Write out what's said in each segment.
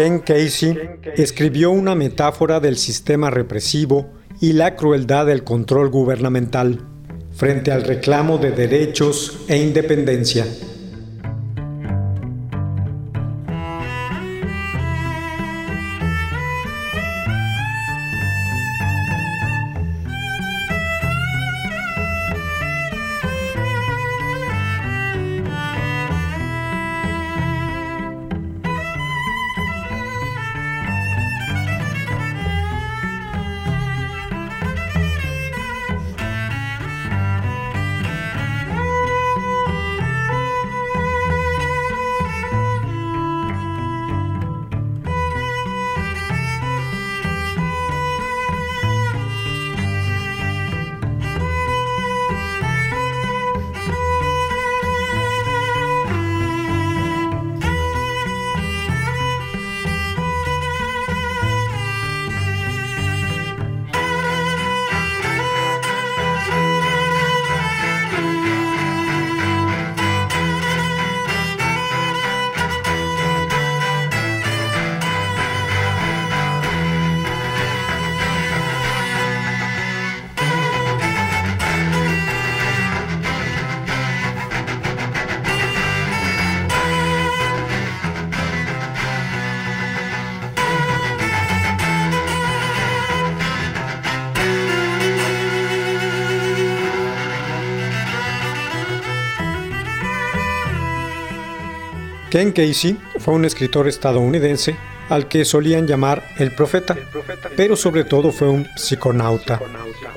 Ken Casey escribió una metáfora del sistema represivo y la crueldad del control gubernamental frente al reclamo de derechos e independencia. Ken Casey fue un escritor estadounidense al que solían llamar el profeta, pero sobre todo fue un psiconauta.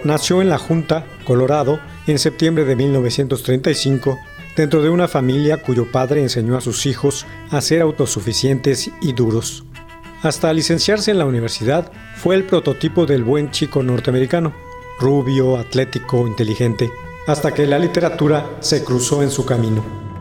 Nació en la Junta, Colorado, en septiembre de 1935, dentro de una familia cuyo padre enseñó a sus hijos a ser autosuficientes y duros. Hasta licenciarse en la universidad, fue el prototipo del buen chico norteamericano, rubio, atlético, inteligente, hasta que la literatura se cruzó en su camino.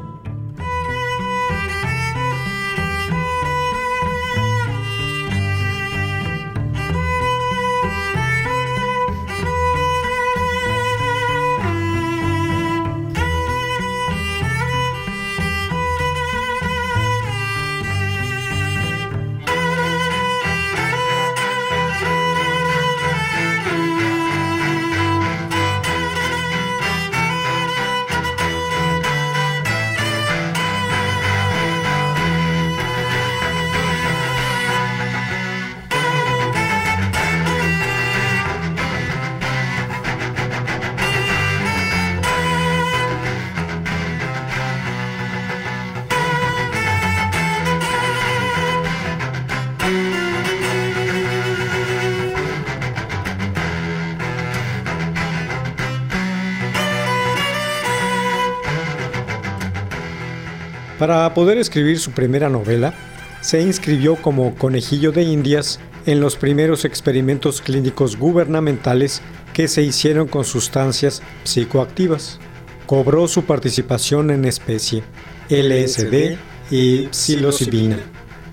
Para poder escribir su primera novela, se inscribió como conejillo de indias en los primeros experimentos clínicos gubernamentales que se hicieron con sustancias psicoactivas. Cobró su participación en especie, LSD y psilocibina.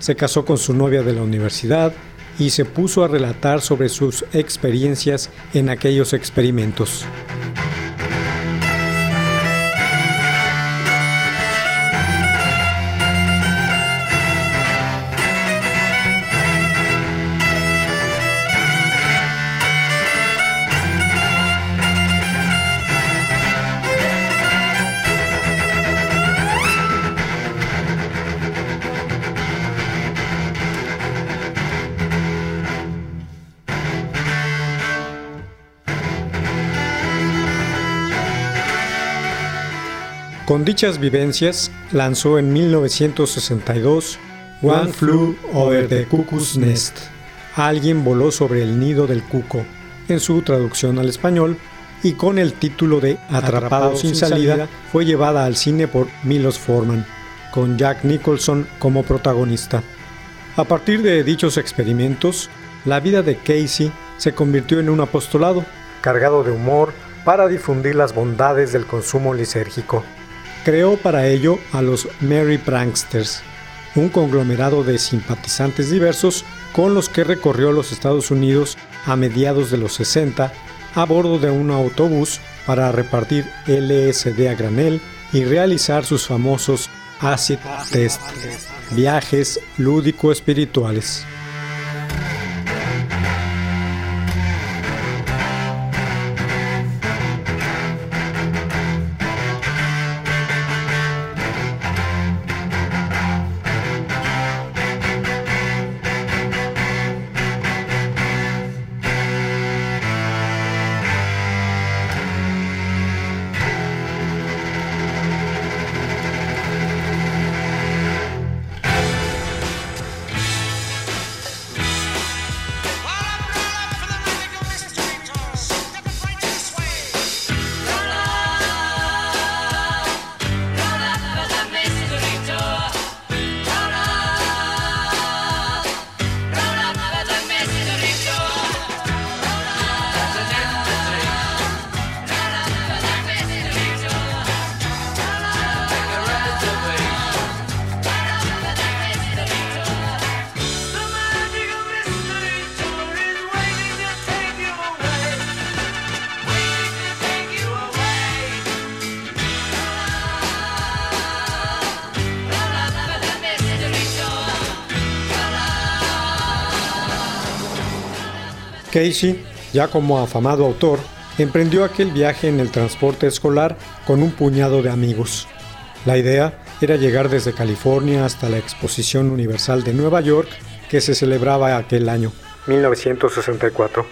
Se casó con su novia de la universidad y se puso a relatar sobre sus experiencias en aquellos experimentos. Con dichas vivencias, lanzó en 1962 One Flew Over the Cuckoo's Nest. Alguien voló sobre el nido del cuco, en su traducción al español, y con el título de Atrapado, sin, salida, fue llevada al cine por Milos Forman, con Jack Nicholson como protagonista. A partir de dichos experimentos, la vida de Casey se convirtió en un apostolado, cargado de humor, para difundir las bondades del consumo lisérgico. Creó para ello a los Merry Pranksters, un conglomerado de simpatizantes diversos con los que recorrió los Estados Unidos a mediados de los 60 a bordo de un autobús para repartir LSD a granel y realizar sus famosos acid test, viajes lúdico-espirituales. Casey, ya como afamado autor, emprendió aquel viaje en el transporte escolar con un puñado de amigos. La idea era llegar desde California hasta la Exposición Universal de Nueva York que se celebraba aquel año, 1964,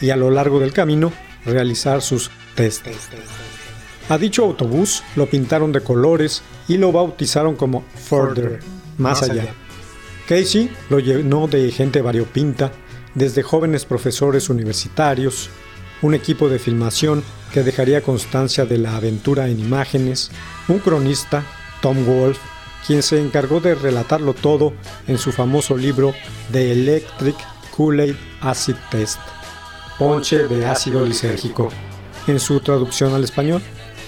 y a lo largo del camino realizar sus tests. A dicho autobús lo pintaron de colores y lo bautizaron como Further, más allá. Casey lo llenó de gente variopinta desde jóvenes profesores universitarios, un equipo de filmación que dejaría constancia de la aventura en imágenes, un cronista, Tom Wolfe, quien se encargó de relatarlo todo en su famoso libro The Electric Kool-Aid Acid Test, ponche de ácido lisérgico, en su traducción al español,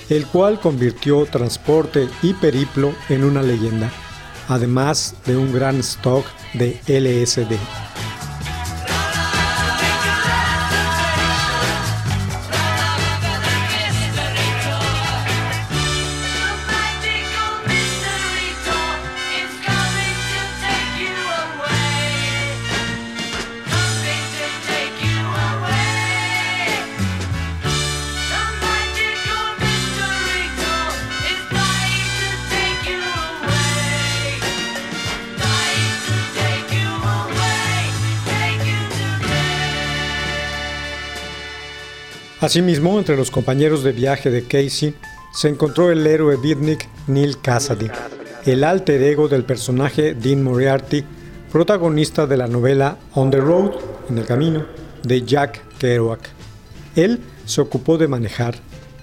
el cual convirtió transporte y periplo en una leyenda, además de un gran stock de LSD. Asimismo, entre los compañeros de viaje de Casey se encontró el héroe beatnik Neil Cassidy, el alter ego del personaje Dean Moriarty, protagonista de la novela On the Road, en el camino, de Jack Kerouac. Él se ocupó de manejar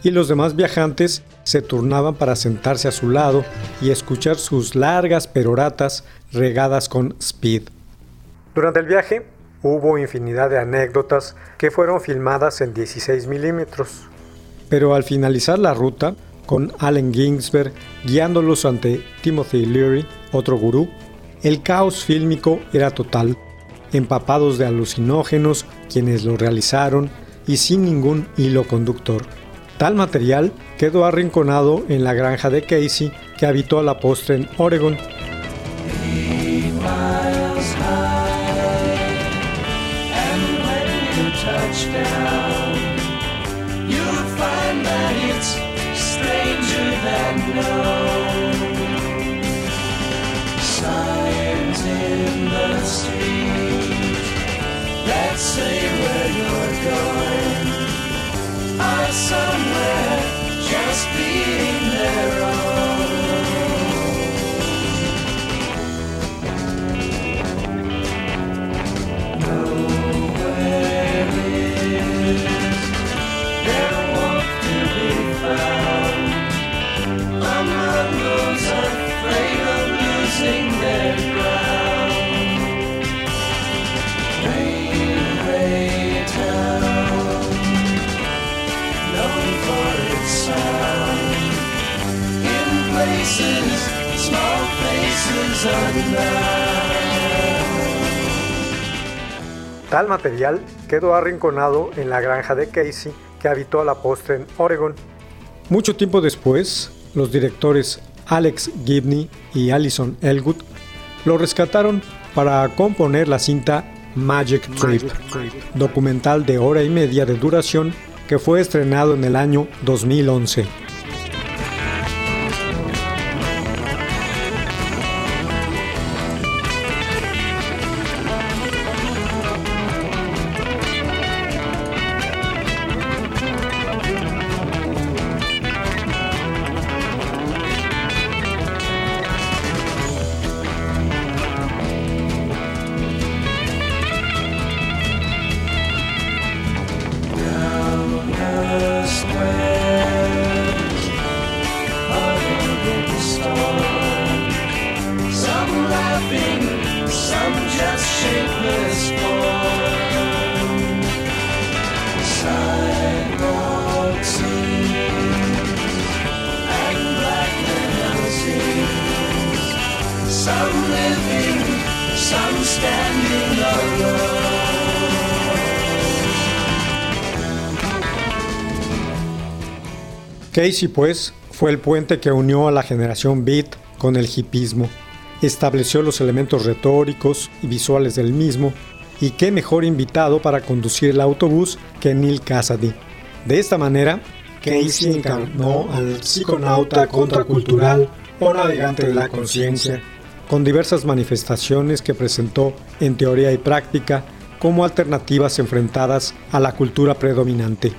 y los demás viajantes se turnaban para sentarse a su lado y escuchar sus largas peroratas regadas con speed. Durante el viaje, Hubo infinidad de anécdotas que fueron filmadas en 16 milímetros. Pero al finalizar la ruta, con Allen Ginsberg guiándolos ante Timothy Leary, otro gurú, el caos fílmico era total, empapados de alucinógenos quienes lo realizaron y sin ningún hilo conductor. Tal material quedó arrinconado en la granja de Casey que habitó a la postre en Oregon Tal material quedó arrinconado en la granja de Casey que habitó a la postre en Oregon. Mucho tiempo después, los directores Alex Gibney y Alison Elwood lo rescataron para componer la cinta Magic Trip, documental de hora y media de duración que fue estrenado en el año 2011. Casey, pues, fue el puente que unió a la generación beat con el hipismo. Estableció los elementos retóricos y visuales del mismo, y qué mejor invitado para conducir el autobús que Neil Cassidy. De esta manera, Casey encarnó al psiconauta contracultural o navegante de la conciencia, con diversas manifestaciones que presentó en teoría y práctica como alternativas enfrentadas a la cultura predominante.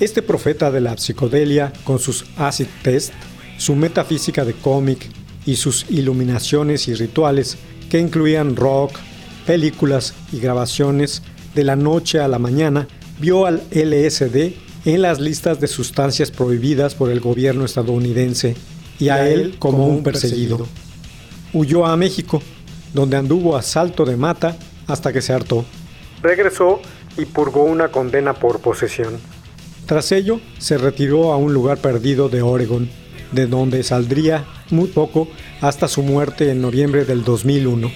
Este profeta de la psicodelia, con sus acid test, su metafísica de cómic y sus iluminaciones y rituales que incluían rock, películas y grabaciones de la noche a la mañana, vio al LSD en las listas de sustancias prohibidas por el gobierno estadounidense y a él como un perseguido. Huyó a México, donde anduvo a salto de mata hasta que se hartó. Regresó y purgó una condena por posesión. Tras ello, se retiró a un lugar perdido de Oregon, de donde saldría muy poco hasta su muerte en noviembre del 2001.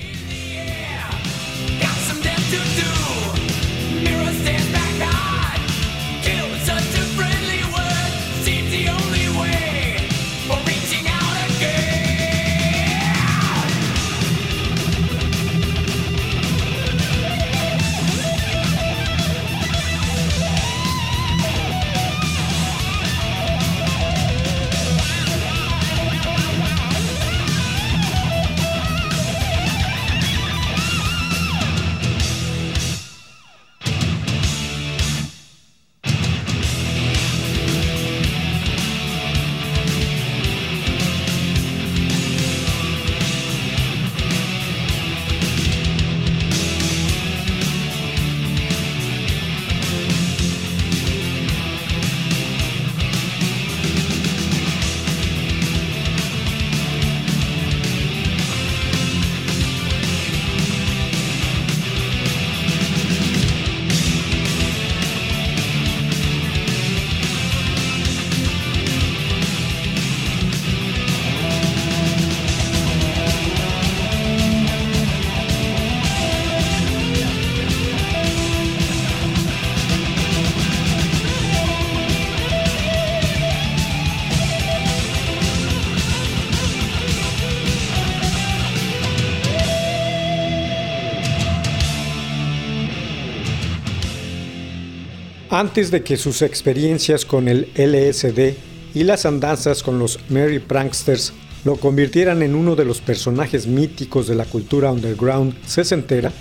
Antes de que sus experiencias con el LSD y las andanzas con los Merry Pranksters lo convirtieran en uno de los personajes míticos de la cultura underground sesentera,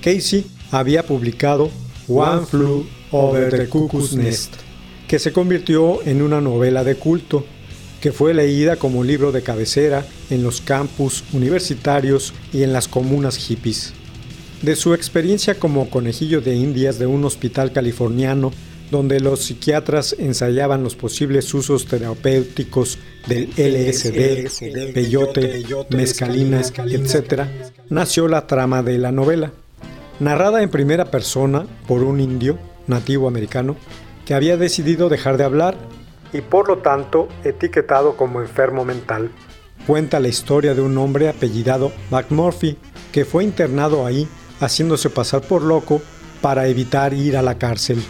Casey había publicado One Flew Over the Cuckoo's Nest, que se convirtió en una novela de culto, que fue leída como libro de cabecera en los campus universitarios y en las comunas hippies de su experiencia como conejillo de indias de un hospital californiano donde los psiquiatras ensayaban los posibles usos terapéuticos del LSD, peyote, mezcalina, etc., nació la trama de la novela, narrada en primera persona por un indio nativo americano que había decidido dejar de hablar y por lo tanto etiquetado como enfermo mental. Cuenta la historia de un hombre apellidado McMurphy que fue internado ahí haciéndose pasar por loco para evitar ir a la cárcel.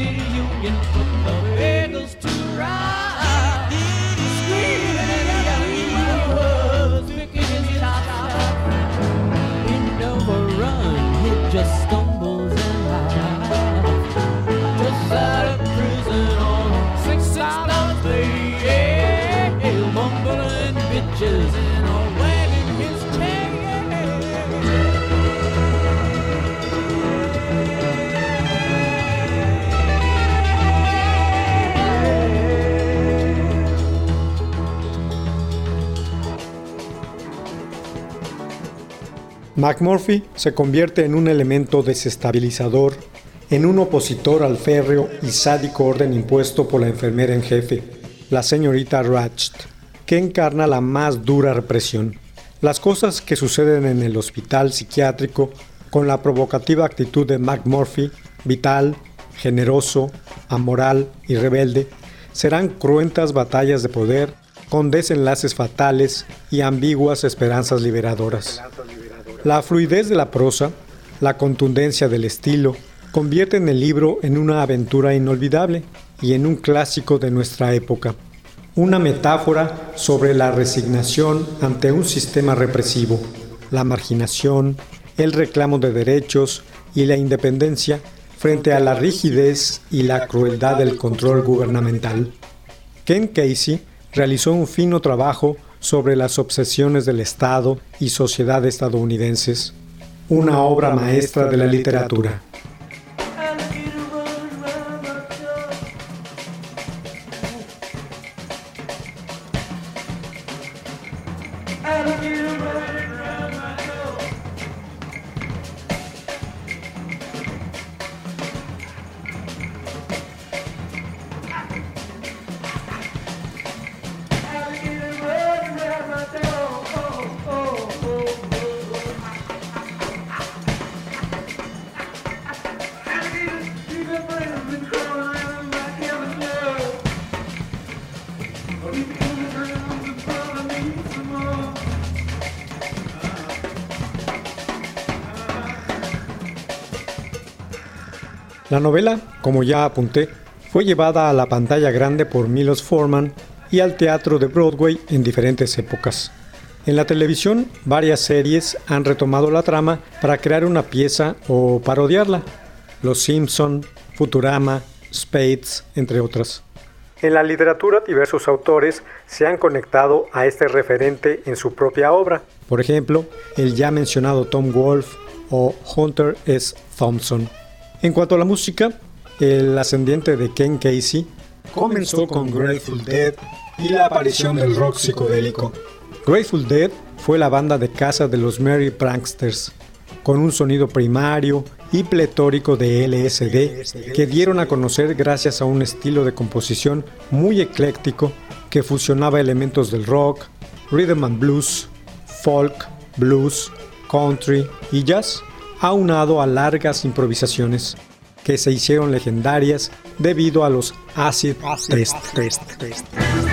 City Union put the bagels to rise. McMurphy se convierte en un elemento desestabilizador, en un opositor al férreo y sádico orden impuesto por la enfermera en jefe, la señorita Ratched, que encarna la más dura represión. Las cosas que suceden en el hospital psiquiátrico con la provocativa actitud de McMurphy, vital, generoso, amoral y rebelde, serán cruentas batallas de poder con desenlaces fatales y ambiguas esperanzas liberadoras. La fluidez de la prosa, la contundencia del estilo, convierten el libro en una aventura inolvidable y en un clásico de nuestra época. Una metáfora sobre la resignación ante un sistema represivo, la marginación, el reclamo de derechos y la independencia frente a la rigidez y la crueldad del control gubernamental. Ken Casey realizó un fino trabajo sobre las obsesiones del Estado y sociedad estadounidenses, una obra maestra de la literatura. La novela, como ya apunté, fue llevada a la pantalla grande por Milos Forman y al teatro de Broadway en diferentes épocas. En la televisión, varias series han retomado la trama para crear una pieza o parodiarla. Los Simpson, Futurama, Spades, entre otras. En la literatura, diversos autores se han conectado a este referente en su propia obra. Por ejemplo, el ya mencionado Tom Wolfe o Hunter S. Thompson. En cuanto a la música, el ascendiente de Ken Casey comenzó con Grateful Dead y la aparición del rock psicodélico. Grateful Dead fue la banda de casa de los Merry Pranksters, con un sonido primario y pletórico de LSD que dieron a conocer gracias a un estilo de composición muy ecléctico que fusionaba elementos del rock, rhythm and blues, folk, blues, country y jazz aunado a largas improvisaciones que se hicieron legendarias debido a los acid test.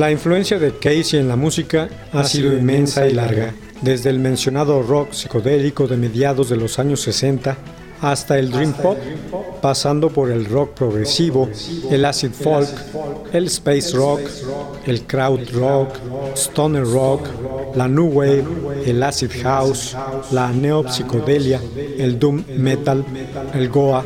La influencia de Casey en la música ha sido inmensa y larga, desde el mencionado rock psicodélico de mediados de los años 60 hasta el dream pop, pasando por el rock progresivo, el acid folk, el space rock, el crowd rock, stoner rock, la new wave, el acid house, la neopsicodelia, el doom metal, el goa,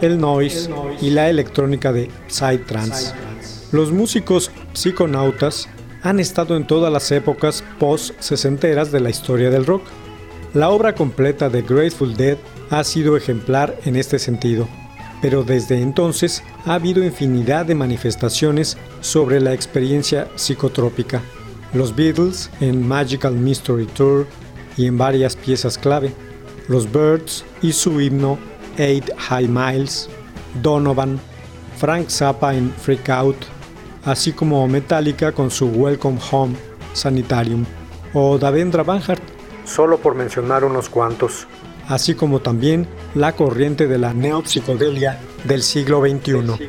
el noise y la electrónica de psytrance. Los músicos psiconautas han estado en todas las épocas post-sesenteras de la historia del rock. La obra completa de Grateful Dead ha sido ejemplar en este sentido, pero desde entonces ha habido infinidad de manifestaciones sobre la experiencia psicotrópica. Los Beatles en Magical Mystery Tour y en varias piezas clave, los Birds y su himno Eight High Miles, Donovan, Frank Zappa en Freak Out, así como Metallica con su Welcome Home Sanitarium, o Davendra Banhart, solo por mencionar unos cuantos así como también la corriente de la neopsicodelia del siglo XXI.